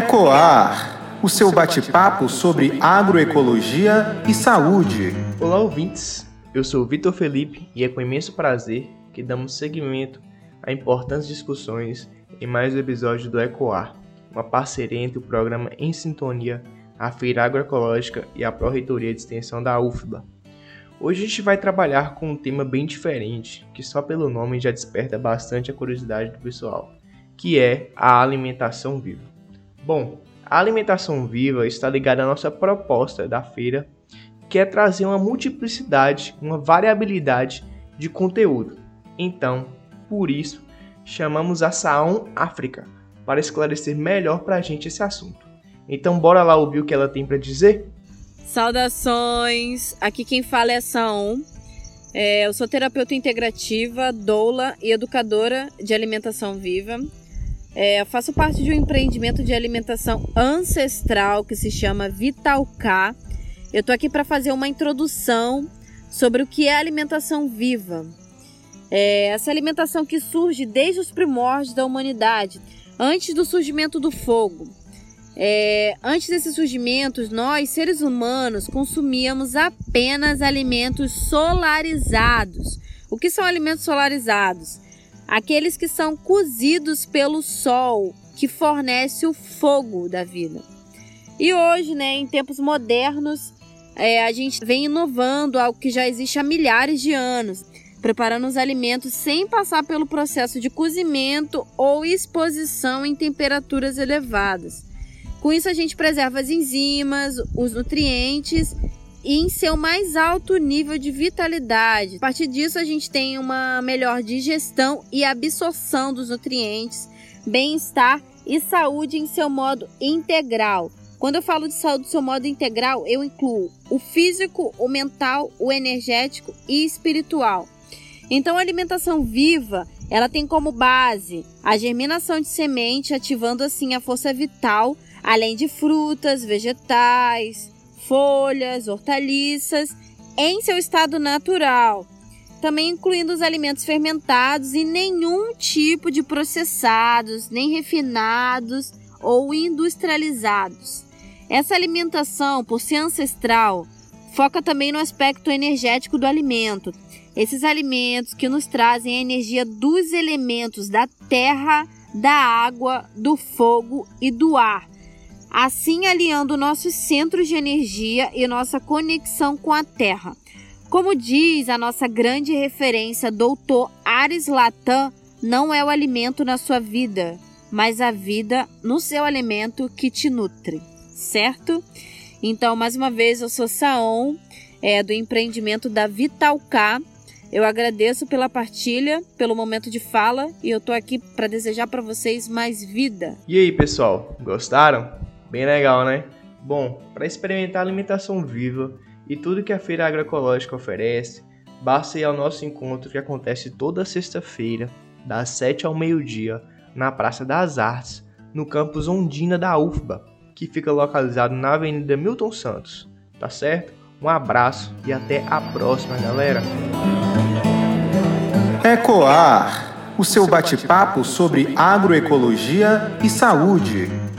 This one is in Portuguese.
Ecoar, o seu bate-papo sobre agroecologia e saúde. Olá, ouvintes. Eu sou Vitor Felipe e é com imenso prazer que damos seguimento a importantes discussões em mais um episódio do Ecoar, uma parceria entre o programa Em Sintonia, a Feira Agroecológica e a Pró-Reitoria de Extensão da UFBA. Hoje a gente vai trabalhar com um tema bem diferente, que só pelo nome já desperta bastante a curiosidade do pessoal, que é a alimentação viva. Bom, a alimentação viva está ligada à nossa proposta da feira, que é trazer uma multiplicidade, uma variabilidade de conteúdo. Então, por isso, chamamos a Saon África para esclarecer melhor para a gente esse assunto. Então, bora lá ouvir o que ela tem para dizer? Saudações! Aqui quem fala é a Saon. É, eu sou terapeuta integrativa, doula e educadora de alimentação viva. É, faço parte de um empreendimento de alimentação ancestral que se chama Vital K. Eu tô aqui para fazer uma introdução sobre o que é alimentação viva. É, essa alimentação que surge desde os primórdios da humanidade, antes do surgimento do fogo. É, antes desses surgimentos, nós, seres humanos, consumíamos apenas alimentos solarizados. O que são alimentos solarizados? Aqueles que são cozidos pelo sol, que fornece o fogo da vida. E hoje, né, em tempos modernos, é, a gente vem inovando algo que já existe há milhares de anos, preparando os alimentos sem passar pelo processo de cozimento ou exposição em temperaturas elevadas. Com isso, a gente preserva as enzimas, os nutrientes e em seu mais alto nível de vitalidade. A partir disso, a gente tem uma melhor digestão e absorção dos nutrientes, bem-estar e saúde em seu modo integral. Quando eu falo de saúde em seu modo integral, eu incluo o físico, o mental, o energético e espiritual. Então, a alimentação viva, ela tem como base a germinação de semente, ativando assim a força vital, além de frutas, vegetais, folhas, hortaliças em seu estado natural, também incluindo os alimentos fermentados e nenhum tipo de processados, nem refinados ou industrializados. Essa alimentação, por ser ancestral, foca também no aspecto energético do alimento. Esses alimentos que nos trazem a energia dos elementos da terra, da água, do fogo e do ar, assim alinhando nossos centros de energia e nossa conexão com a Terra. Como diz a nossa grande referência, Doutor Ares Latam, não é o alimento na sua vida, mas a vida no seu alimento que te nutre, certo? Então, mais uma vez, eu sou Saon, é, do empreendimento da Vital K. Eu agradeço pela partilha, pelo momento de fala e eu tô aqui para desejar para vocês mais vida. E aí, pessoal, gostaram? Bem legal, né? Bom, para experimentar alimentação viva e tudo que a Feira Agroecológica oferece, basta ir ao nosso encontro que acontece toda sexta-feira, das 7 ao meio-dia, na Praça das Artes, no campus Ondina da UFBA, que fica localizado na Avenida Milton Santos. Tá certo? Um abraço e até a próxima, galera! Ecoar, o seu bate-papo sobre agroecologia e saúde.